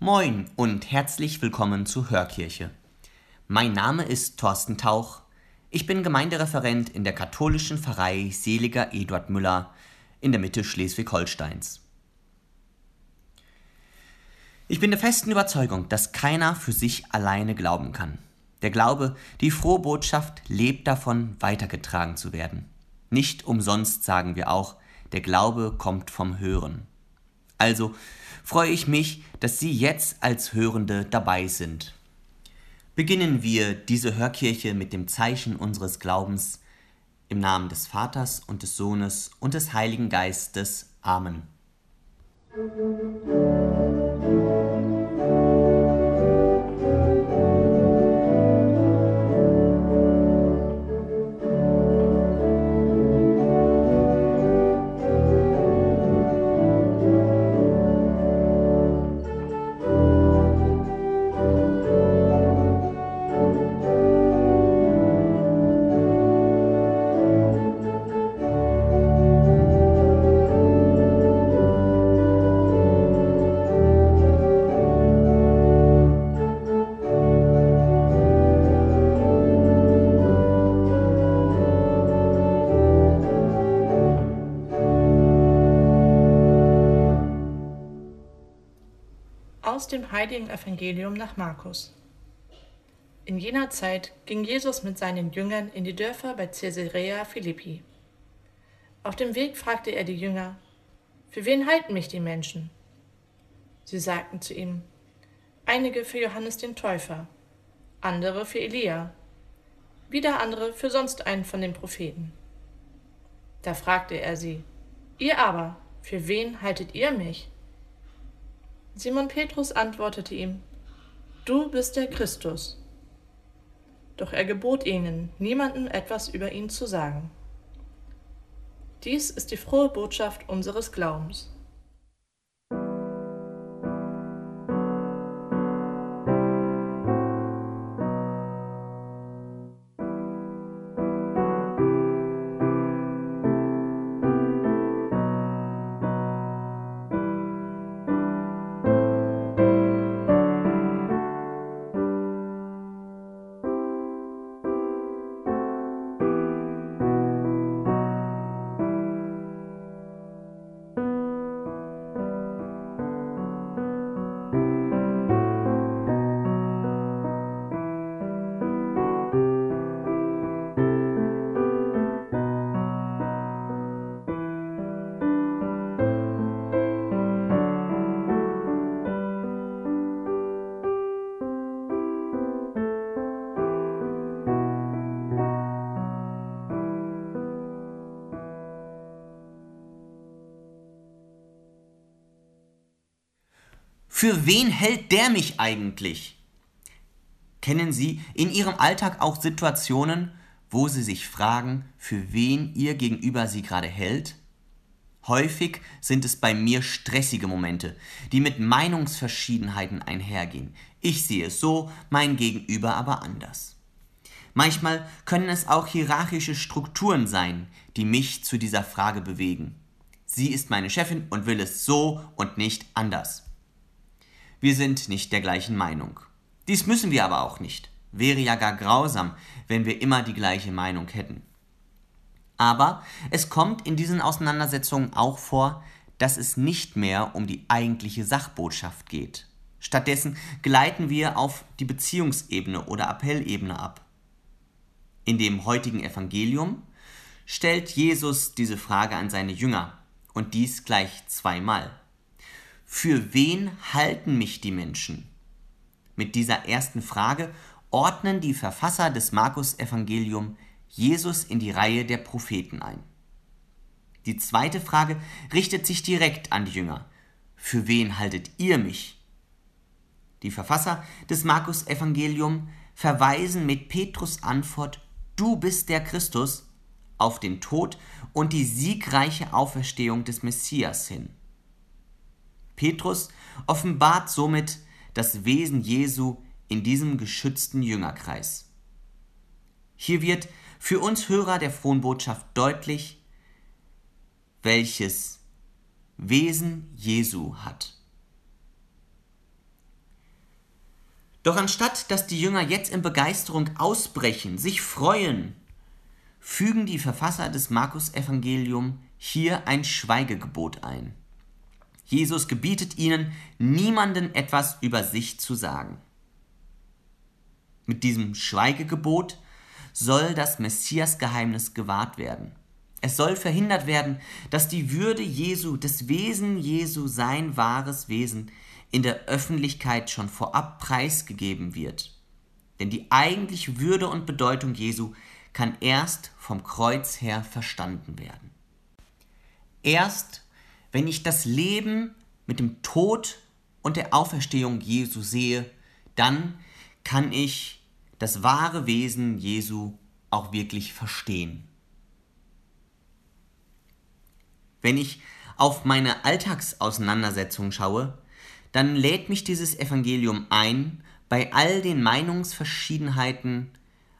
Moin und herzlich willkommen zur Hörkirche. Mein Name ist Thorsten Tauch. Ich bin Gemeindereferent in der katholischen Pfarrei Seliger Eduard Müller in der Mitte Schleswig-Holsteins. Ich bin der festen Überzeugung, dass keiner für sich alleine glauben kann. Der Glaube, die frohe Botschaft lebt davon, weitergetragen zu werden. Nicht umsonst sagen wir auch, der Glaube kommt vom Hören. Also freue ich mich, dass Sie jetzt als Hörende dabei sind. Beginnen wir diese Hörkirche mit dem Zeichen unseres Glaubens im Namen des Vaters und des Sohnes und des Heiligen Geistes. Amen. Aus heiligen Evangelium nach Markus. In jener Zeit ging Jesus mit seinen Jüngern in die Dörfer bei Caesarea Philippi. Auf dem Weg fragte er die Jünger: Für wen halten mich die Menschen? Sie sagten zu ihm: Einige für Johannes den Täufer, andere für Elia, wieder andere für sonst einen von den Propheten. Da fragte er sie: Ihr aber, für wen haltet ihr mich? Simon Petrus antwortete ihm, Du bist der Christus. Doch er gebot ihnen, niemandem etwas über ihn zu sagen. Dies ist die frohe Botschaft unseres Glaubens. Für wen hält der mich eigentlich? Kennen Sie in Ihrem Alltag auch Situationen, wo Sie sich fragen, für wen Ihr Gegenüber Sie gerade hält? Häufig sind es bei mir stressige Momente, die mit Meinungsverschiedenheiten einhergehen. Ich sehe es so, mein Gegenüber aber anders. Manchmal können es auch hierarchische Strukturen sein, die mich zu dieser Frage bewegen. Sie ist meine Chefin und will es so und nicht anders. Wir sind nicht der gleichen Meinung. Dies müssen wir aber auch nicht. Wäre ja gar grausam, wenn wir immer die gleiche Meinung hätten. Aber es kommt in diesen Auseinandersetzungen auch vor, dass es nicht mehr um die eigentliche Sachbotschaft geht. Stattdessen gleiten wir auf die Beziehungsebene oder Appellebene ab. In dem heutigen Evangelium stellt Jesus diese Frage an seine Jünger und dies gleich zweimal. Für wen halten mich die Menschen? Mit dieser ersten Frage ordnen die Verfasser des Markus-Evangelium Jesus in die Reihe der Propheten ein. Die zweite Frage richtet sich direkt an die Jünger. Für wen haltet ihr mich? Die Verfasser des Markus-Evangelium verweisen mit Petrus Antwort Du bist der Christus auf den Tod und die siegreiche Auferstehung des Messias hin. Petrus offenbart somit das Wesen Jesu in diesem geschützten Jüngerkreis. Hier wird für uns Hörer der frohen Botschaft deutlich, welches Wesen Jesu hat. Doch anstatt dass die Jünger jetzt in Begeisterung ausbrechen, sich freuen, fügen die Verfasser des Markus-Evangelium hier ein Schweigegebot ein. Jesus gebietet ihnen, niemanden etwas über sich zu sagen. Mit diesem Schweigegebot soll das Messiasgeheimnis gewahrt werden. Es soll verhindert werden, dass die Würde Jesu, das Wesen Jesu, sein wahres Wesen in der Öffentlichkeit schon vorab preisgegeben wird. Denn die eigentliche Würde und Bedeutung Jesu kann erst vom Kreuz her verstanden werden. Erst wenn ich das Leben mit dem Tod und der Auferstehung Jesu sehe, dann kann ich das wahre Wesen Jesu auch wirklich verstehen. Wenn ich auf meine Alltagsauseinandersetzung schaue, dann lädt mich dieses Evangelium ein, bei all den Meinungsverschiedenheiten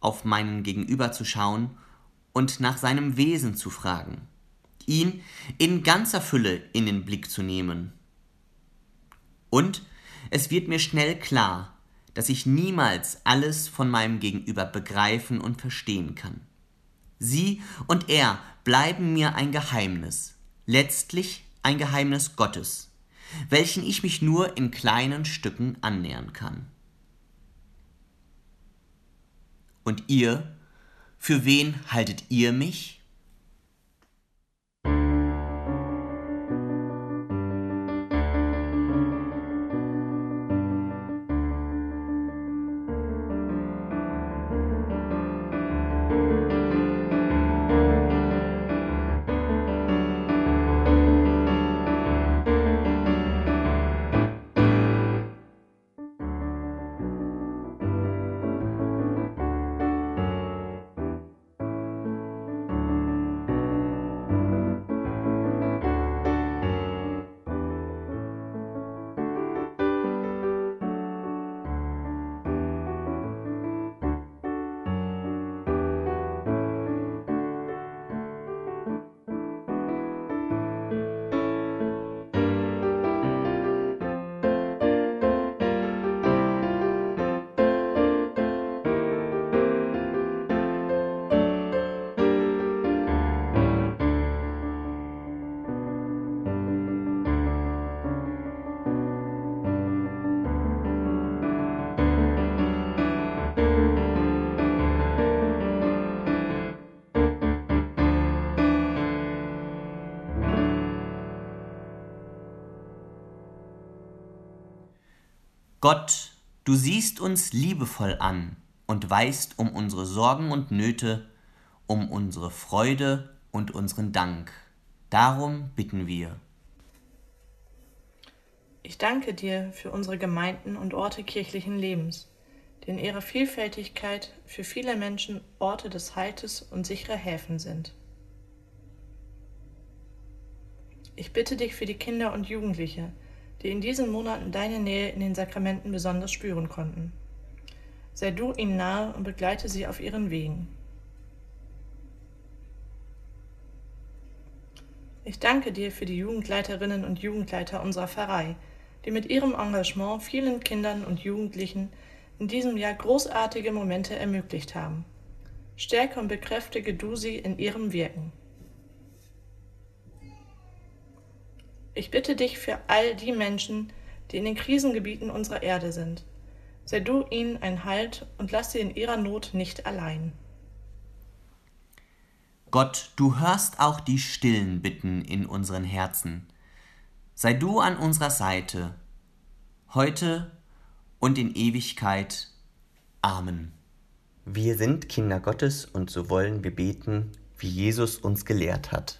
auf meinen Gegenüber zu schauen und nach seinem Wesen zu fragen, ihn in ganzer Fülle in den Blick zu nehmen. Und es wird mir schnell klar, dass ich niemals alles von meinem Gegenüber begreifen und verstehen kann. Sie und er bleiben mir ein Geheimnis, letztlich ein Geheimnis Gottes, welchen ich mich nur in kleinen Stücken annähern kann. Und ihr, für wen haltet ihr mich? Gott, du siehst uns liebevoll an und weißt um unsere Sorgen und Nöte, um unsere Freude und unseren Dank. Darum bitten wir. Ich danke dir für unsere Gemeinden und Orte kirchlichen Lebens, die in ihrer Vielfältigkeit für viele Menschen Orte des Haltes und sichere Häfen sind. Ich bitte dich für die Kinder und Jugendliche, die in diesen Monaten deine Nähe in den Sakramenten besonders spüren konnten. Sei du ihnen nahe und begleite sie auf ihren Wegen. Ich danke dir für die Jugendleiterinnen und Jugendleiter unserer Pfarrei, die mit ihrem Engagement vielen Kindern und Jugendlichen in diesem Jahr großartige Momente ermöglicht haben. Stärke und bekräftige du sie in ihrem Wirken. Ich bitte dich für all die Menschen, die in den Krisengebieten unserer Erde sind. Sei du ihnen ein Halt und lass sie in ihrer Not nicht allein. Gott, du hörst auch die stillen Bitten in unseren Herzen. Sei du an unserer Seite, heute und in Ewigkeit. Amen. Wir sind Kinder Gottes und so wollen wir beten, wie Jesus uns gelehrt hat.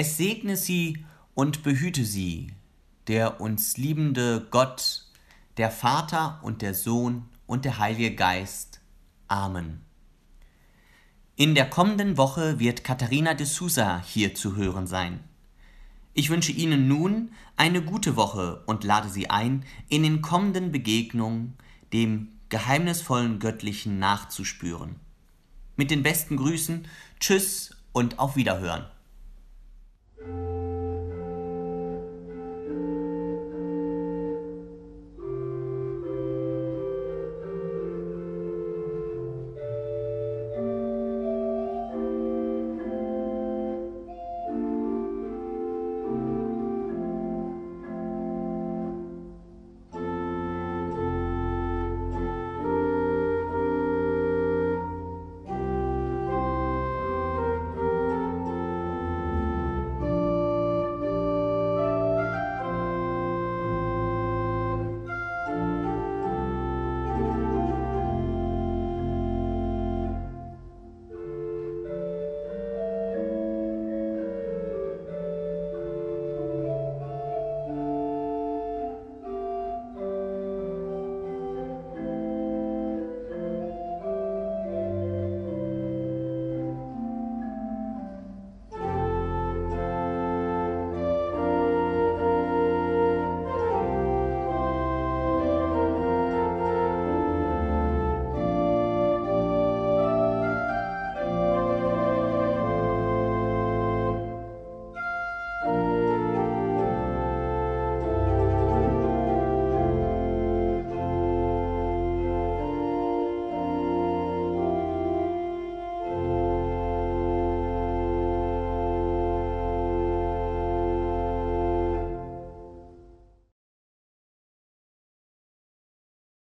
Es segne sie und behüte sie, der uns liebende Gott, der Vater und der Sohn und der Heilige Geist. Amen. In der kommenden Woche wird Katharina de Sousa hier zu hören sein. Ich wünsche Ihnen nun eine gute Woche und lade Sie ein, in den kommenden Begegnungen dem geheimnisvollen Göttlichen nachzuspüren. Mit den besten Grüßen, Tschüss und auf Wiederhören.